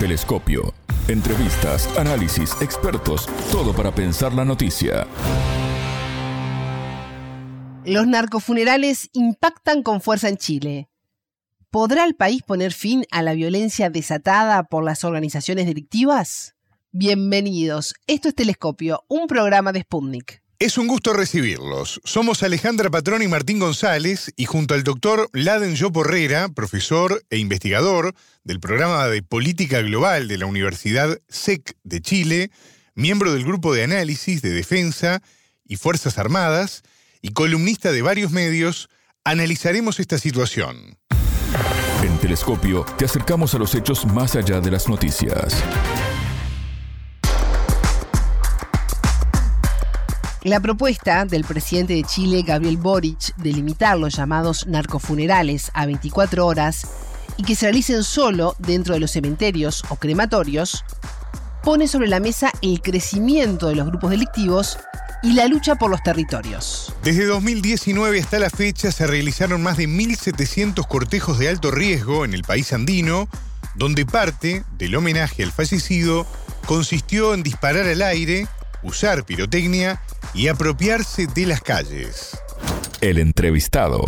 Telescopio. Entrevistas, análisis, expertos, todo para pensar la noticia. Los narcofunerales impactan con fuerza en Chile. ¿Podrá el país poner fin a la violencia desatada por las organizaciones delictivas? Bienvenidos. Esto es Telescopio, un programa de Sputnik. Es un gusto recibirlos. Somos Alejandra Patrón y Martín González y junto al doctor Laden Yoporrera, profesor e investigador del programa de Política Global de la Universidad SEC de Chile, miembro del Grupo de Análisis de Defensa y Fuerzas Armadas y columnista de varios medios, analizaremos esta situación. En Telescopio te acercamos a los hechos más allá de las noticias. La propuesta del presidente de Chile, Gabriel Boric, de limitar los llamados narcofunerales a 24 horas y que se realicen solo dentro de los cementerios o crematorios, pone sobre la mesa el crecimiento de los grupos delictivos y la lucha por los territorios. Desde 2019 hasta la fecha se realizaron más de 1.700 cortejos de alto riesgo en el país andino, donde parte del homenaje al fallecido consistió en disparar al aire, usar pirotecnia y apropiarse de las calles. El entrevistado.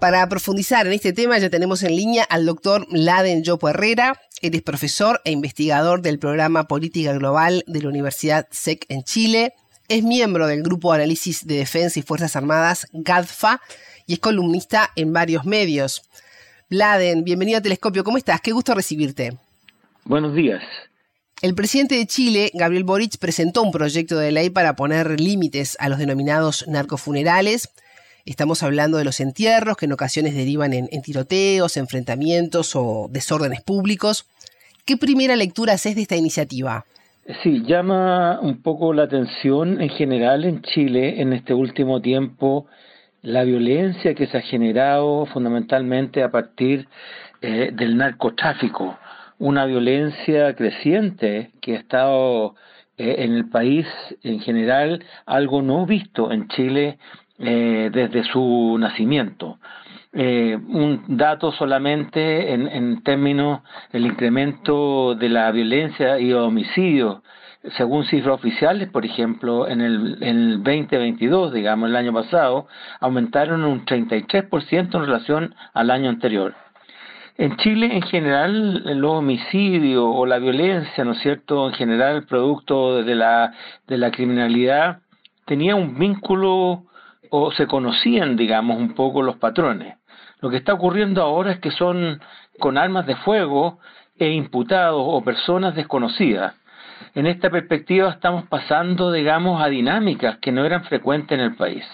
Para profundizar en este tema ya tenemos en línea al doctor Laden Yopo Herrera. Él es profesor e investigador del programa Política Global de la Universidad SEC en Chile. Es miembro del Grupo de Análisis de Defensa y Fuerzas Armadas, GADFA, y es columnista en varios medios. Laden, bienvenido a Telescopio. ¿Cómo estás? Qué gusto recibirte. Buenos días. El presidente de Chile, Gabriel Boric, presentó un proyecto de ley para poner límites a los denominados narcofunerales. Estamos hablando de los entierros que en ocasiones derivan en, tiroteos, enfrentamientos o desórdenes públicos. ¿Qué primera lectura haces de esta iniciativa? Sí, llama un poco la atención en general en Chile en este último tiempo la violencia que se ha generado fundamentalmente a partir eh, del narcotráfico una violencia creciente que ha estado eh, en el país en general, algo no visto en Chile eh, desde su nacimiento. Eh, un dato solamente en, en términos del incremento de la violencia y homicidios según cifras oficiales, por ejemplo, en el, en el 2022, digamos, el año pasado, aumentaron un 33% en relación al año anterior. En Chile, en general, los homicidios o la violencia, ¿no es cierto?, en general, producto de la, de la criminalidad, tenía un vínculo o se conocían, digamos, un poco los patrones. Lo que está ocurriendo ahora es que son con armas de fuego e imputados o personas desconocidas. En esta perspectiva estamos pasando, digamos, a dinámicas que no eran frecuentes en el país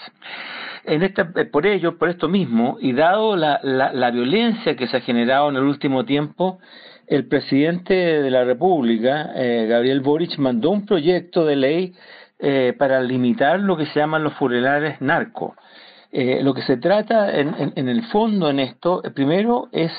en eh, por ello, por esto mismo, y dado la, la, violencia que se ha generado en el último tiempo, el presidente de la República, eh, Gabriel Boric, mandó un proyecto de ley eh, para limitar lo que se llaman los funerales narcos. lo que se trata en, en el fondo en esto, primero, es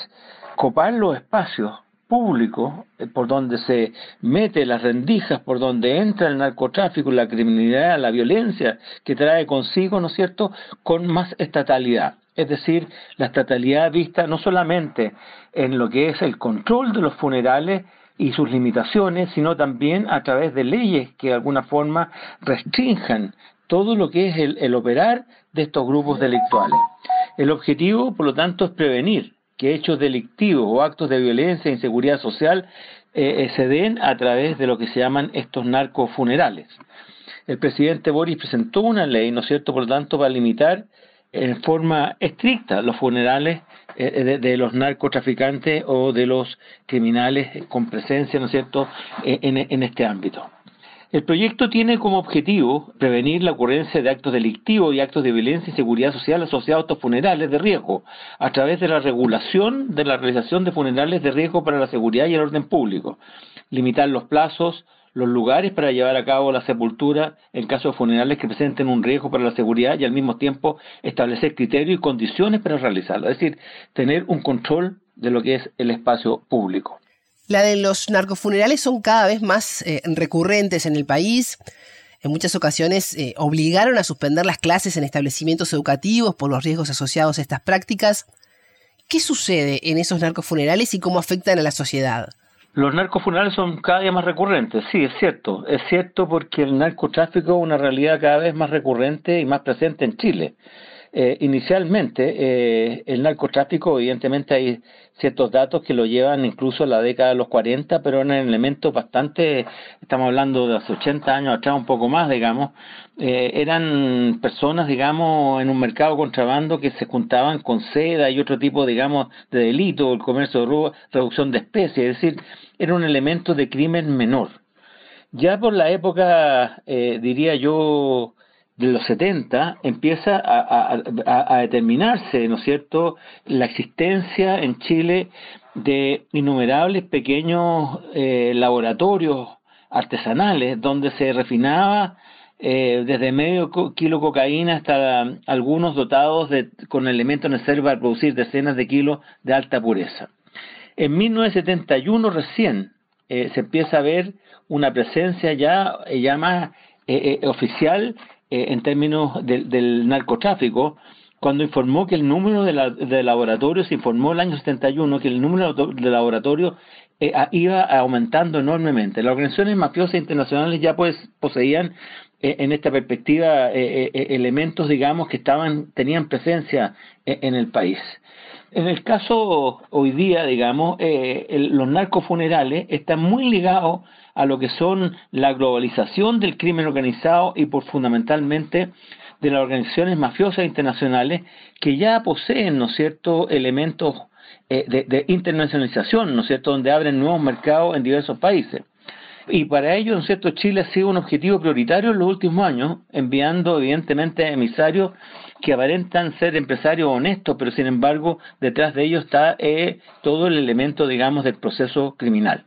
copar los espacios público eh, por donde se mete las rendijas, por donde entra el narcotráfico, la criminalidad, la violencia que trae consigo, ¿no es cierto?, con más estatalidad. Es decir, la estatalidad vista no solamente en lo que es el control de los funerales y sus limitaciones, sino también a través de leyes que de alguna forma restrinjan todo lo que es el, el operar de estos grupos delictuales. El objetivo, por lo tanto, es prevenir, que hechos delictivos o actos de violencia e inseguridad social eh, eh, se den a través de lo que se llaman estos narcofunerales. El presidente Boris presentó una ley, ¿no es cierto?, por lo tanto, para limitar en forma estricta los funerales eh, de, los narcotraficantes o de los criminales con presencia, ¿no es cierto?, en este ámbito. El proyecto tiene como objetivo prevenir la ocurrencia de actos delictivos y actos de violencia y seguridad social asociados a estos funerales de riesgo, a través de la regulación de la realización de funerales de riesgo para la seguridad y el orden público, limitar los plazos, los lugares para llevar a cabo la sepultura en casos de funerales que presenten un riesgo para la seguridad y al mismo tiempo establecer criterios y condiciones para realizarlo, es decir, tener un control de lo que es el espacio público. La de los narcofunerales son cada vez más eh, recurrentes en el país. En muchas ocasiones eh, obligaron a suspender las clases en establecimientos educativos por los riesgos asociados a estas prácticas. ¿Qué sucede en esos narcofunerales y cómo afectan a la sociedad? Los narcofunerales son cada día más recurrentes, sí, es cierto. Es cierto porque el narcotráfico es una realidad cada vez más recurrente y más presente en Chile. Eh, inicialmente, eh, el narcotráfico, evidentemente hay ciertos datos que lo llevan incluso a la década de los 40, pero eran elementos bastante, estamos hablando de hace 80 años atrás, un poco más, digamos, eh, eran personas, digamos, en un mercado contrabando que se juntaban con seda y otro tipo, digamos, de delito, el comercio de robo, reducción de especies, es decir, era un elemento de crimen menor. Ya por la época, diría yo, de los 70 empieza a, determinarse, ¿no es cierto?, la existencia en Chile de innumerables pequeños eh, laboratorios artesanales donde se refinaba eh, desde medio kilo cocaína hasta algunos dotados de, con elementos necesarios para producir decenas de kilos de alta pureza. En 1971 recién eh, se empieza a ver una presencia ya, ya más oficial eh, en términos del narcotráfico, cuando informó que el número de, laboratorios, informó el año 71 que el número de laboratorios eh, iba aumentando enormemente. Las organizaciones mafiosas internacionales ya pues poseían eh, en esta perspectiva elementos, digamos, que estaban tenían presencia en el país. En el caso hoy día, digamos, los narcofunerales están muy ligados a lo que son la globalización del crimen organizado y por fundamentalmente de las organizaciones mafiosas internacionales que ya poseen, ¿no es cierto?, elementos eh, de, internacionalización, ¿no es cierto?, donde abren nuevos mercados en diversos países. Y para ello, ¿no es cierto?, Chile ha sido un objetivo prioritario en los últimos años, enviando evidentemente emisarios que aparentan ser empresarios honestos, pero sin embargo detrás de ellos está eh, todo el elemento, digamos, del proceso criminal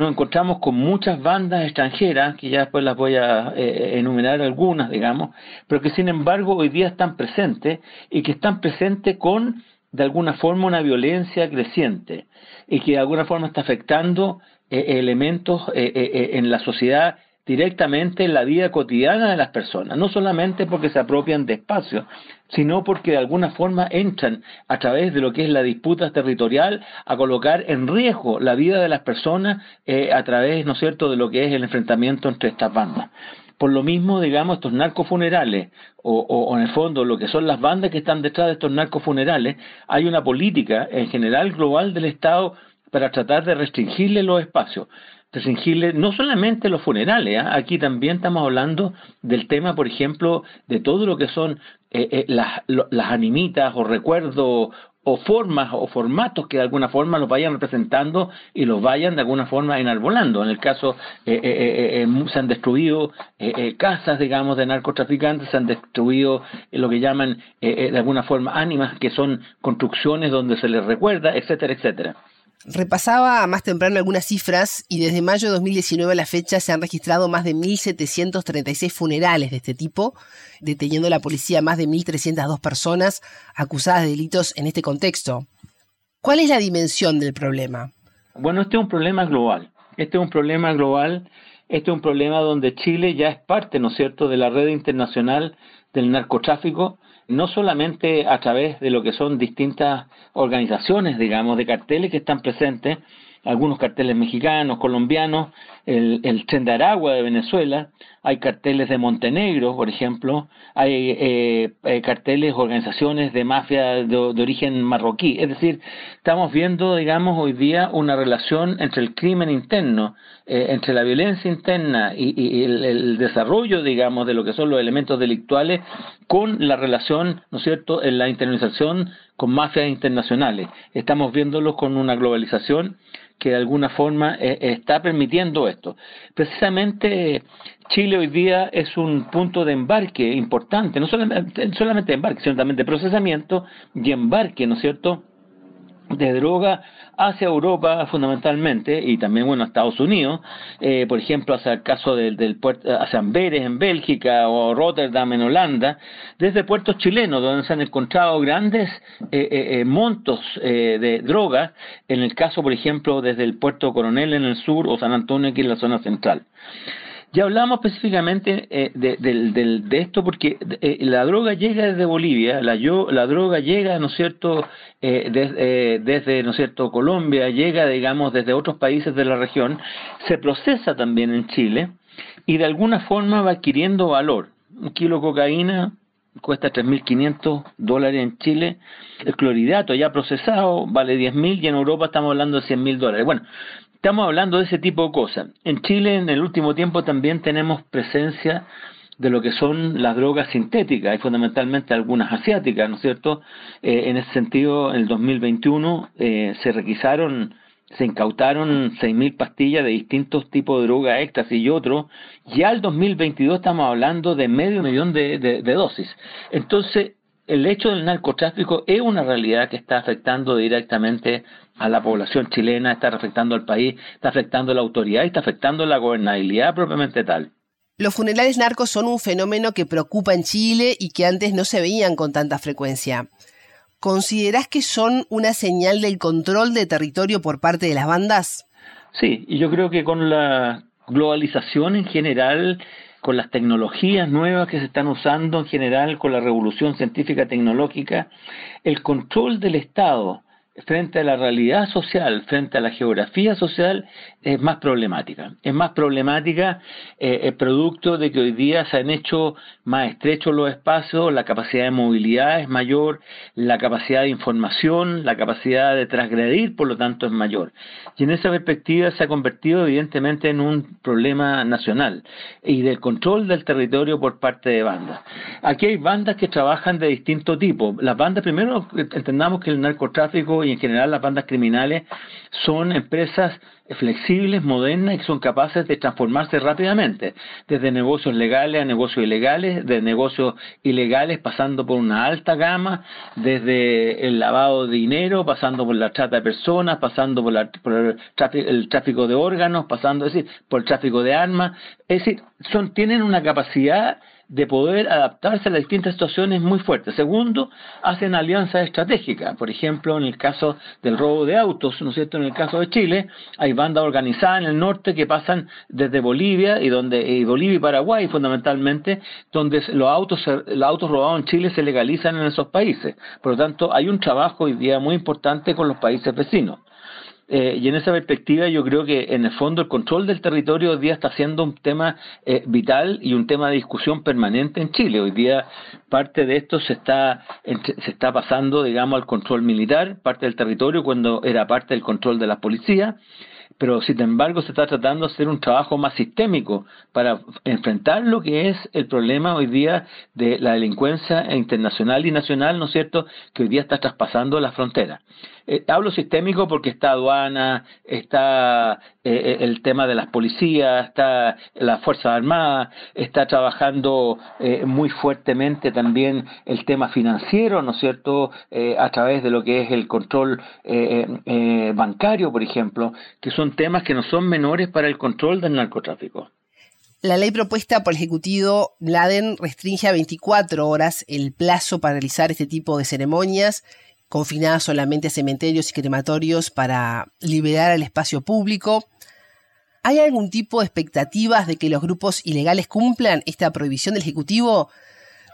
nos encontramos con muchas bandas extranjeras, que ya después las voy a eh, enumerar algunas, digamos, pero que sin embargo hoy día están presentes y que están presentes con, de alguna forma, una violencia creciente y que de alguna forma está afectando eh, elementos eh, en la sociedad directamente en la vida cotidiana de las personas, no solamente porque se apropian de espacios, sino porque de alguna forma entran a través de lo que es la disputa territorial a colocar en riesgo la vida de las personas eh, a través, ¿no es cierto?, de lo que es el enfrentamiento entre estas bandas. Por lo mismo, digamos, estos narcofunerales, o, o, en el fondo lo que son las bandas que están detrás de estos narcofunerales, hay una política en general global del Estado para tratar de restringirle los espacios restringirle no solamente los funerales, ¿ah? aquí también estamos hablando del tema, por ejemplo, de todo lo que son eh, eh, las, las animitas o recuerdos o formas o formatos que de alguna forma los vayan representando y los vayan de alguna forma enarbolando. En el caso, eh, se han destruido casas, digamos, de narcotraficantes, se han destruido lo que llaman de alguna forma ánimas, que son construcciones donde se les recuerda, etcétera, etcétera. Repasaba más temprano algunas cifras y desde mayo de 2019 a la fecha se han registrado más de 1.736 funerales de este tipo, deteniendo la policía más de 1.302 personas acusadas de delitos en este contexto. ¿Cuál es la dimensión del problema? Bueno, este es un problema global. Este es un problema global. Este es un problema donde Chile ya es parte, ¿no es cierto?, de la red internacional del narcotráfico no solamente a través de lo que son distintas organizaciones, digamos, de carteles que están presentes, algunos carteles mexicanos, colombianos, el, el Tren de Aragua de Venezuela, hay carteles de Montenegro, por ejemplo, hay eh, eh, carteles, organizaciones de mafia de, origen marroquí. Es decir, estamos viendo, digamos, hoy día una relación entre el crimen interno, eh, entre la violencia interna y, el, desarrollo, digamos, de lo que son los elementos delictuales con la relación, ¿no es cierto?, en la internalización con mafias internacionales. Estamos viéndolo con una globalización que de alguna forma eh, está permitiendo esto. Precisamente Chile hoy día es un punto de embarque importante, no solamente, solamente de embarque, sino también de procesamiento y embarque, ¿no es cierto?, de droga hacia Europa fundamentalmente y también bueno a Estados Unidos. Eh, por ejemplo hacia el caso del, del puerto hacia Amberes en Bélgica o Rotterdam en Holanda desde puertos chilenos donde se han encontrado grandes eh, eh, montos de drogas en el caso por ejemplo desde el puerto Coronel en el sur o San Antonio aquí en la zona central Ya hablamos específicamente eh, de, esto porque eh, la droga llega desde Bolivia, la, la droga llega, ¿no es cierto?, eh, desde, ¿no es cierto?, Colombia, llega, digamos, desde otros países de la región, se procesa también en Chile y de alguna forma va adquiriendo valor. Un kilo de cocaína cuesta 3.500 dólares en Chile, el cloridato ya procesado vale 10.000 y en Europa estamos hablando de 100.000 dólares. Bueno, Estamos hablando de ese tipo de cosas. En Chile en el último tiempo también tenemos presencia de lo que son las drogas sintéticas y fundamentalmente algunas asiáticas, ¿no es cierto? Eh, en ese sentido, en el 2021 eh, se requisaron, se incautaron 6.000 pastillas de distintos tipos de droga, éxtasis y otros. Ya el 2022 estamos hablando de medio millón de, de dosis. Entonces, el hecho del narcotráfico es una realidad que está afectando directamente a la población chilena, está afectando al país, está afectando a la autoridad y está afectando a la gobernabilidad propiamente tal. Los funerales narcos son un fenómeno que preocupa en Chile y que antes no se veían con tanta frecuencia. ¿Considerás que son una señal del control de territorio por parte de las bandas? Sí, y yo creo que con la globalización en general con las tecnologías nuevas que se están usando en general, con la revolución científica tecnológica, el control del Estado frente a la realidad social, frente a la geografía social, es más problemática. Es más problemática eh, el producto de que hoy día se han hecho más estrechos los espacios, la capacidad de movilidad es mayor, la capacidad de información, la capacidad de transgredir, por lo tanto, es mayor. Y en esa perspectiva se ha convertido evidentemente en un problema nacional y del control del territorio por parte de bandas. Aquí hay bandas que trabajan de distinto tipo. Las bandas, primero entendamos que el narcotráfico y en general las bandas criminales son empresas flexibles, modernas y son capaces de transformarse rápidamente, desde negocios legales a negocios ilegales, de negocios ilegales pasando por una alta gama, desde el lavado de dinero, pasando por la trata de personas, pasando por, el, tráfico, de órganos, pasando por el tráfico de armas, es decir, son, tienen una capacidad de poder adaptarse a las distintas situaciones muy fuertes. Segundo, hacen alianzas estratégicas. Por ejemplo, en el caso del robo de autos, ¿no es cierto? En el caso de Chile, hay bandas organizadas en el norte que pasan desde Bolivia y donde Bolivia y Paraguay fundamentalmente, donde los autos los autos robados en Chile se legalizan en esos países. Por lo tanto, hay un trabajo hoy día muy importante con los países vecinos. Eh, y en esa perspectiva yo creo que en el fondo el control del territorio hoy día está siendo un tema eh, vital y un tema de discusión permanente en Chile. Hoy día parte de esto se está, se está pasando, digamos, al control militar, parte del territorio cuando era parte del control de la policía pero sin embargo se está tratando de hacer un trabajo más sistémico para enfrentar lo que es el problema hoy día de la delincuencia internacional y nacional, ¿no es cierto?, que hoy día está traspasando la frontera. Eh, hablo sistémico porque está aduana, está eh, eh, el tema de las policías, está las Fuerzas Armadas, está trabajando muy fuertemente también el tema financiero, ¿no es cierto?, a través de lo que es el control bancario, por ejemplo, que son temas que no son menores para el control del narcotráfico. La ley propuesta por el Ejecutivo Laden restringe a 24 horas el plazo para realizar este tipo de ceremonias confinadas solamente a cementerios y crematorios para liberar el espacio público. ¿Hay algún tipo de expectativas de que los grupos ilegales cumplan esta prohibición del Ejecutivo,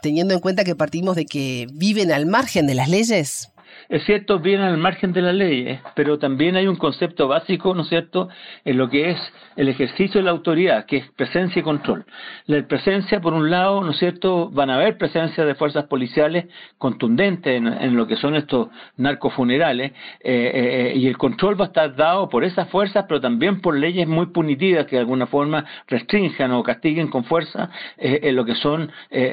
teniendo en cuenta que partimos de que viven al margen de las leyes? Es cierto, vienen al margen de la ley, ¿eh? pero también hay un concepto básico, ¿no es cierto?, en lo que es el ejercicio de la autoridad, que es presencia y control. La presencia, por un lado, ¿no es cierto?, van a haber presencia de fuerzas policiales contundentes en, lo que son estos narcofunerales, eh, eh, y el control va a estar dado por esas fuerzas, pero también por leyes muy punitivas que de alguna forma restrinjan o castiguen con fuerza en lo que son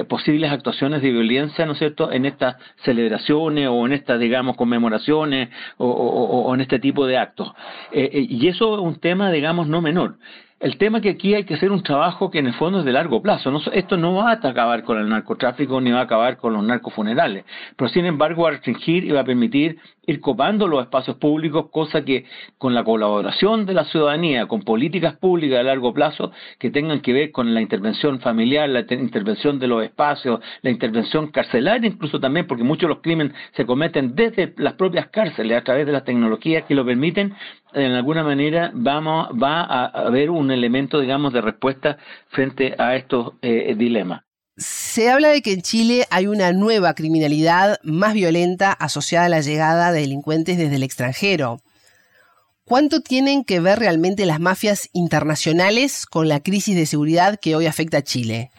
posibles actuaciones de violencia, ¿no es cierto?, en estas celebraciones o en estas, digamos, conmemoraciones o, en este tipo de actos. Eh, eh, y eso es un tema, digamos, no menor. El tema que aquí hay que hacer un trabajo que en el fondo es de largo plazo. esto no va a acabar con el narcotráfico ni va a acabar con los narcofunerales, pero sin embargo va a restringir y va a permitir ir copando los espacios públicos, cosa que con la colaboración de la ciudadanía, con políticas públicas de largo plazo que tengan que ver con la intervención familiar, la intervención de los espacios, la intervención carcelaria incluso también, porque muchos de los crímenes se cometen desde las propias cárceles a través de las tecnologías que lo permiten, en alguna manera vamos, va a haber un elemento, digamos, de respuesta frente a estos eh, dilemas. Se habla de que en Chile hay una nueva criminalidad más violenta asociada a la llegada de delincuentes desde el extranjero. ¿Cuánto tienen que ver realmente las mafias internacionales con la crisis de seguridad que hoy afecta a Chile?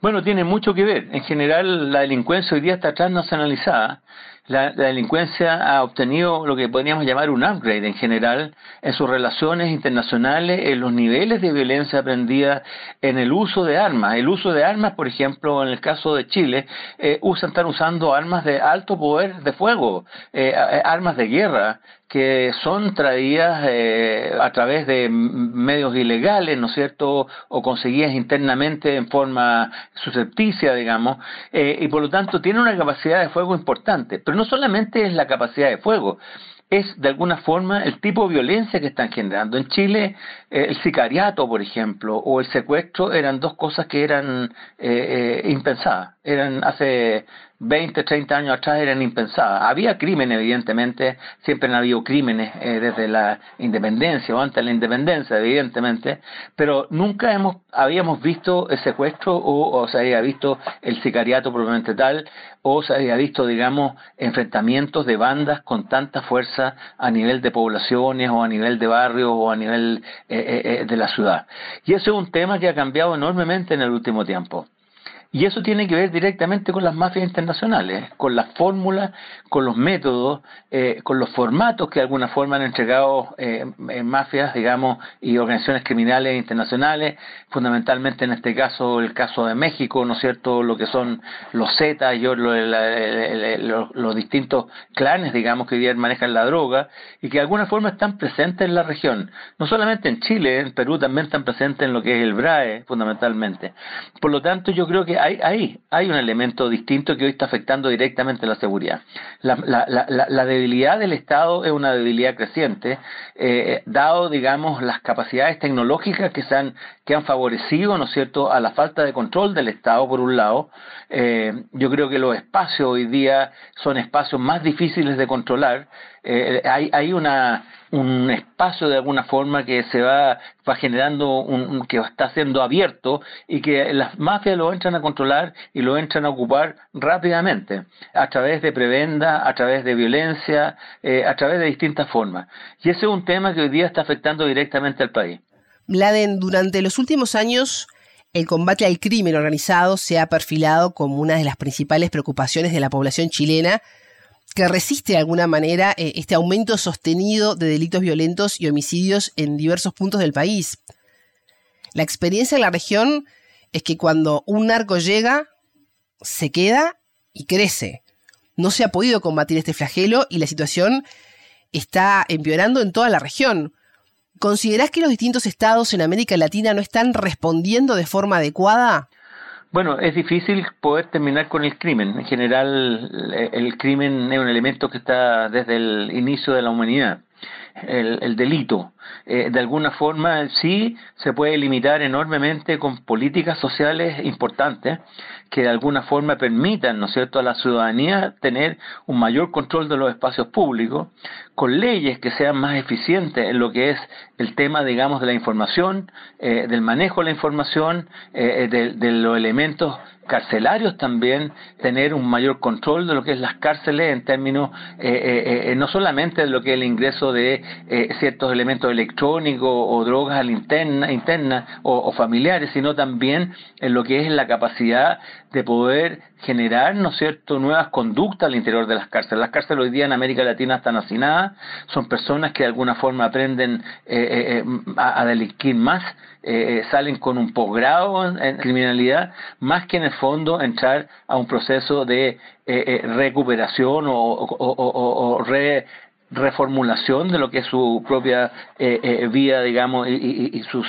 Bueno, tiene mucho que ver. En general, la delincuencia hoy día está transnacionalizada. La, la, delincuencia ha obtenido lo que podríamos llamar un upgrade en general en sus relaciones internacionales, en los niveles de violencia aprendida, en el uso de armas. El uso de armas, por ejemplo, en el caso de Chile, eh, usan, están usando armas de alto poder de fuego, eh, armas de guerra, que son traídas eh, a través de medios ilegales, ¿no es cierto?, o conseguidas internamente en forma suscepticia, digamos, eh, y por lo tanto tienen una capacidad de fuego importante. Pero no solamente es la capacidad de fuego, es de alguna forma el tipo de violencia que están generando. En Chile, eh, el sicariato, por ejemplo, o el secuestro eran dos cosas que eran eh, impensadas. Eran hace 20, 30 años atrás eran impensadas. Había crímenes, evidentemente, siempre han habido crímenes desde la independencia o antes de la independencia, evidentemente, pero nunca hemos habíamos visto el secuestro o, o se había visto el sicariato probablemente tal o se había visto, digamos, enfrentamientos de bandas con tanta fuerza a nivel de poblaciones o a nivel de barrios o a nivel eh, eh, eh, de la ciudad. Y eso es un tema que ha cambiado enormemente en el último tiempo. Y eso tiene que ver directamente con las mafias internacionales, con las fórmulas, con los métodos, eh, con los formatos que de alguna forma han entregado eh, mafias, digamos, y organizaciones criminales internacionales, fundamentalmente en este caso el caso de México, ¿no es cierto?, lo que son los Zetas y los, distintos clanes, digamos, que hoy día manejan la droga y que de alguna forma están presentes en la región. No solamente en Chile, en Perú también están presentes en lo que es el BRAE, fundamentalmente. Por lo tanto, yo creo que hay, hay, un elemento distinto que hoy está afectando directamente la seguridad. La, la, debilidad del Estado es una debilidad creciente, eh, dado, digamos, las capacidades tecnológicas que, se han, que han favorecido, ¿no es cierto?, a la falta de control del Estado, por un lado. Eh, yo creo que los espacios hoy día son espacios más difíciles de controlar. Eh, hay, hay una un espacio de alguna forma que se va, va generando, un, que está siendo abierto y que las mafias lo entran a controlar y lo entran a ocupar rápidamente, a través de prebenda, a través de violencia, eh, a través de distintas formas. Y ese es un tema que hoy día está afectando directamente al país. Bladen, durante los últimos años, el combate al crimen organizado se ha perfilado como una de las principales preocupaciones de la población chilena, que resiste de alguna manera eh, este aumento sostenido de delitos violentos y homicidios en diversos puntos del país. La experiencia en la región es que cuando un narco llega, se queda y crece. No se ha podido combatir este flagelo y la situación está empeorando en toda la región. ¿Considerás que los distintos estados en América Latina no están respondiendo de forma adecuada? Bueno, es difícil poder terminar con el crimen. En general, el crimen es un elemento que está desde el inicio de la humanidad. El, delito. Eh, de alguna forma, sí se puede limitar enormemente con políticas sociales importantes que de alguna forma permitan, ¿no es cierto?, a la ciudadanía tener un mayor control de los espacios públicos, con leyes que sean más eficientes en lo que es el tema, digamos, de la información, eh, del manejo de la información, eh, de, de los elementos carcelarios también tener un mayor control de lo que es las cárceles en términos eh, eh, eh, no solamente de lo que es el ingreso de ciertos elementos electrónicos o drogas a interna, interna o, familiares, sino también en lo que es la capacidad de poder generar, ¿no es cierto?, nuevas conductas al interior de las cárceles. Las cárceles hoy día en América Latina están hacinadas, son personas que de alguna forma aprenden a, a delinquir más, salen con un posgrado en criminalidad, más que en el fondo entrar a un proceso de eh, eh, recuperación o, reformulación de lo que es su propia eh, vida, digamos, y, y, su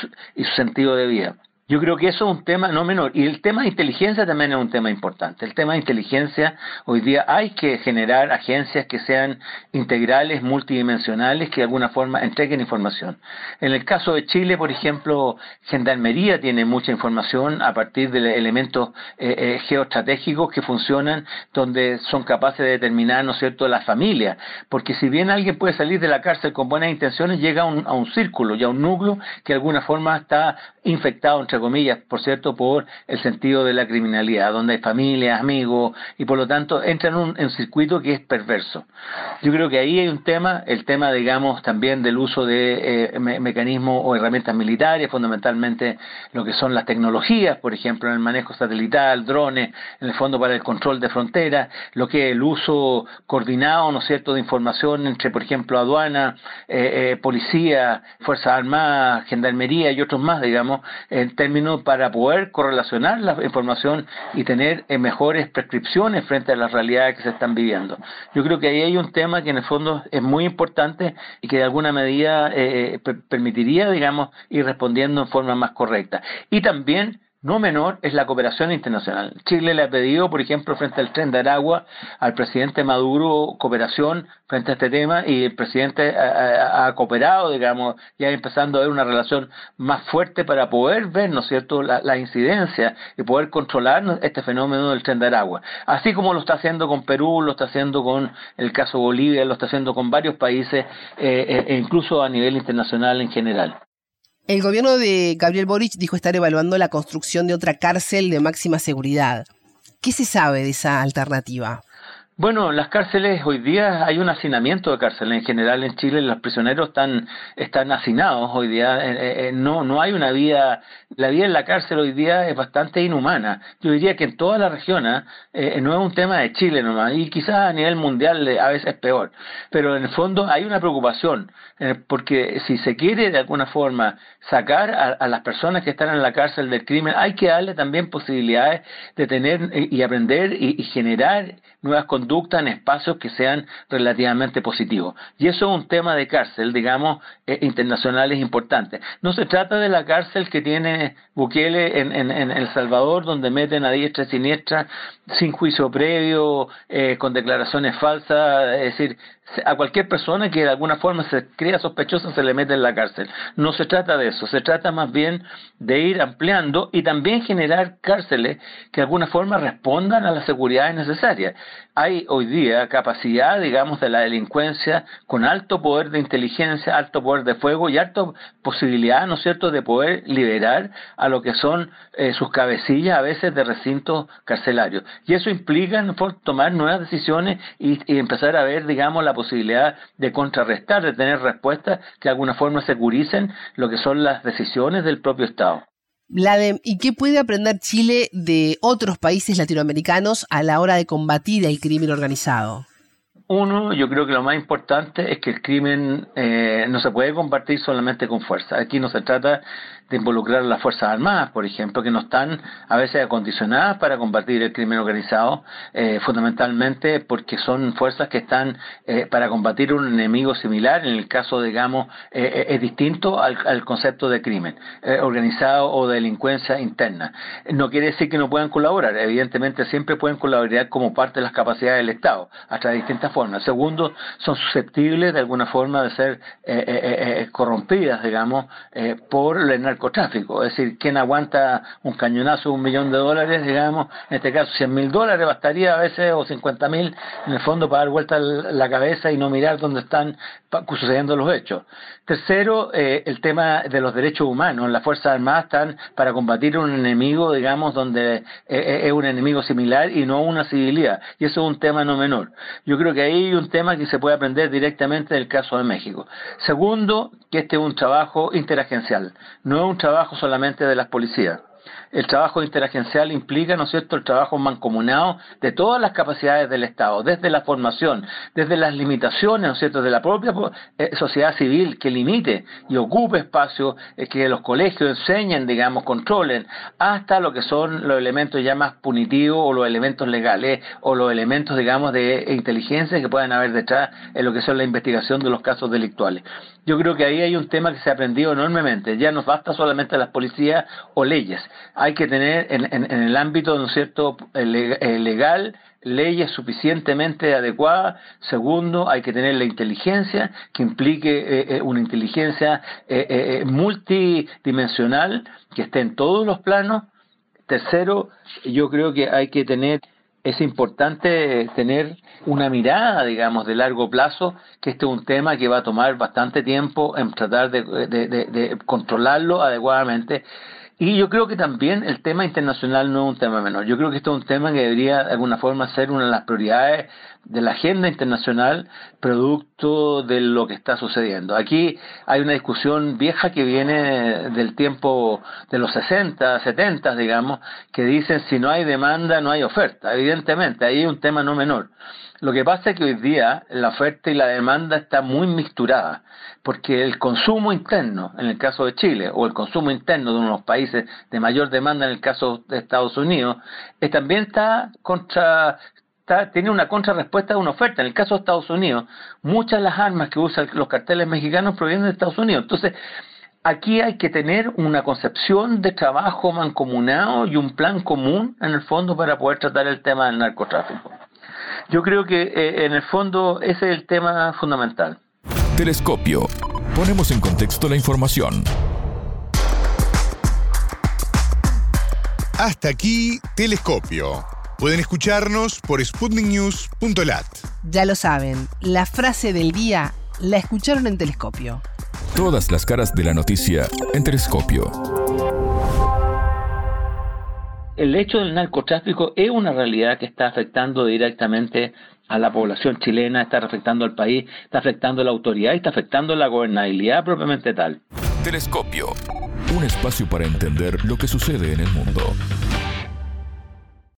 sentido de vida. Yo creo que eso es un tema no menor. Y el tema de inteligencia también es un tema importante. El tema de inteligencia, hoy día hay que generar agencias que sean integrales, multidimensionales, que de alguna forma entreguen información. En el caso de Chile, por ejemplo, Gendarmería tiene mucha información a partir de elementos eh, eh, geoestratégicos que funcionan, donde son capaces de determinar, ¿no es cierto?, la familia. Porque si bien alguien puede salir de la cárcel con buenas intenciones, llega a un, a un círculo y a un núcleo que de alguna forma está infectado entre comillas, por cierto, por el sentido de la criminalidad, donde hay familias, amigos, y por lo tanto entra en un, circuito que es perverso. Yo creo que ahí hay un tema, el tema, digamos, también del uso de eh, mecanismos o herramientas militares, fundamentalmente lo que son las tecnologías, por ejemplo, en el manejo satelital, drones, en el fondo para el control de fronteras, lo que es el uso coordinado, ¿no es cierto?, de información entre, por ejemplo, aduana, eh, eh, policía, Fuerzas Armadas, Gendarmería y otros más, digamos, en términos para poder correlacionar la información y tener eh, mejores prescripciones frente a las realidades que se están viviendo. Yo creo que ahí hay un tema que en el fondo es muy importante y que de alguna medida eh, eh, permitiría, digamos, ir respondiendo en forma más correcta. Y también no menor es la cooperación internacional. Chile le ha pedido, por ejemplo, frente al tren de Aragua, al presidente Maduro cooperación frente a este tema y el presidente ha, cooperado, digamos, ya empezando a ver una relación más fuerte para poder ver, ¿no es cierto?, la, incidencia y poder controlar este fenómeno del tren de Aragua. Así como lo está haciendo con Perú, lo está haciendo con el caso Bolivia, lo está haciendo con varios países eh, e incluso a nivel internacional en general. El gobierno de Gabriel Boric dijo estar evaluando la construcción de otra cárcel de máxima seguridad. ¿Qué se sabe de esa alternativa? Bueno, las cárceles hoy día hay un hacinamiento de cárceles en general en Chile. Los prisioneros están están hacinados hoy día. Eh, eh, eh, no no hay una vida. La vida en la cárcel hoy día es bastante inhumana. Yo diría que en toda la región ¿ah? no es un tema de Chile nomás y quizás a nivel mundial a veces es peor. Pero en el fondo hay una preocupación porque si se quiere de alguna forma sacar a, las personas que están en la cárcel del crimen, hay que darle también posibilidades de tener y aprender y, y generar nuevas conductas conducta en espacios que sean relativamente positivos. Y eso es un tema de cárcel, digamos, eh, internacional importante. No se trata de la cárcel que tiene Bukele en, El Salvador, donde meten a diestra y siniestra sin juicio previo, eh, con declaraciones falsas, es decir, a cualquier persona que de alguna forma se crea sospechosa se le mete en la cárcel. No se trata de eso, se trata más bien de ir ampliando y también generar cárceles que de alguna forma respondan a las seguridades necesarias. Hay hoy día capacidad, digamos, de la delincuencia con alto poder de inteligencia, alto poder de fuego y alta posibilidad, ¿no es cierto?, de poder liberar a lo que son eh, sus cabecillas a veces de recintos carcelarios. Y eso implica tomar nuevas decisiones y, y empezar a ver, digamos, la posibilidad de contrarrestar, de tener respuestas que de alguna forma seguricen lo que son las decisiones del propio Estado. Vladem, ¿y qué puede aprender Chile de otros países latinoamericanos a la hora de combatir el crimen organizado? Uno, yo creo que lo más importante es que el crimen eh, no se puede combatir solamente con fuerza. Aquí no se trata de involucrar a las Fuerzas Armadas, por ejemplo, que no están a veces acondicionadas para combatir el crimen organizado, eh, fundamentalmente porque son fuerzas que están eh, para combatir un enemigo similar, en el caso, digamos, eh, es distinto al, concepto de crimen organizado o delincuencia interna. No quiere decir que no puedan colaborar, evidentemente siempre pueden colaborar como parte de las capacidades del Estado, a través de distintas formas. Segundo, son susceptibles de alguna forma de ser corrompidas, digamos, por el narcotráfico. Es decir, ¿quién aguanta un cañonazo de un millón de dólares, digamos, en este caso 100 mil dólares bastaría a veces, o 50 mil, en el fondo, para dar vuelta la cabeza y no mirar dónde están sucediendo los hechos. Tercero, eh, el tema de los derechos humanos. Las Fuerzas Armadas están para combatir un enemigo, digamos, donde eh, eh, es un enemigo similar y no una civilidad. Y eso es un tema no menor. Yo creo que ahí hay un tema que se puede aprender directamente del caso de México. Segundo, que este es un trabajo interagencial, no es un trabajo solamente de las policías el trabajo interagencial implica, ¿no es cierto?, el trabajo mancomunado de todas las capacidades del Estado, desde la formación, desde las limitaciones, ¿no es cierto?, de la propia eh, sociedad civil que limite y ocupe espacio, eh, que los colegios enseñen, digamos, controlen, hasta lo que son los elementos ya más punitivos o los elementos legales o los elementos, digamos, de inteligencia que puedan haber detrás en lo que son la investigación de los casos delictuales. Yo creo que ahí hay un tema que se ha aprendido enormemente. Ya no basta solamente las policías o leyes. Que tener en, en, el ámbito, ¿no cierto?, legal, leyes suficientemente adecuadas. Segundo, hay que tener la inteligencia, que implique eh, eh, una inteligencia eh, multidimensional, que esté en todos los planos. Tercero, yo creo que hay que tener es importante tener una mirada, digamos, de largo plazo, que este es un tema que va a tomar bastante tiempo en tratar de controlarlo adecuadamente y yo creo que también el tema internacional no es un tema menor. Yo creo que esto es un tema que debería de alguna forma ser una de las prioridades de la agenda internacional producto de lo que está sucediendo. Aquí hay una discusión vieja que viene del tiempo de los 60, 70, digamos, que dicen si no hay demanda no hay oferta. Evidentemente, ahí hay un tema no menor. Lo que pasa es que hoy día la oferta y la demanda está muy mixturada, porque el consumo interno, en el caso de Chile, o el consumo interno de uno de los países de mayor demanda, en el caso de Estados Unidos, también está contra tiene una contrarrespuesta a una oferta. En el caso de Estados Unidos, muchas de las armas que usan los carteles mexicanos provienen de Estados Unidos. Entonces, aquí hay que tener una concepción de trabajo mancomunado y un plan común, en el fondo, para poder tratar el tema del narcotráfico. Yo creo que eh, en el fondo ese es el tema fundamental. Telescopio. Ponemos en contexto la información. Hasta aquí, Telescopio. Pueden escucharnos por sputniknews.lat. Ya lo saben, la frase del día la escucharon en Telescopio. Todas las caras de la noticia en Telescopio el hecho del narcotráfico es una realidad que está afectando directamente a la población chilena, está afectando al país, está afectando a la autoridad y está afectando la gobernabilidad propiamente tal. Telescopio, un espacio para entender lo que sucede en el mundo.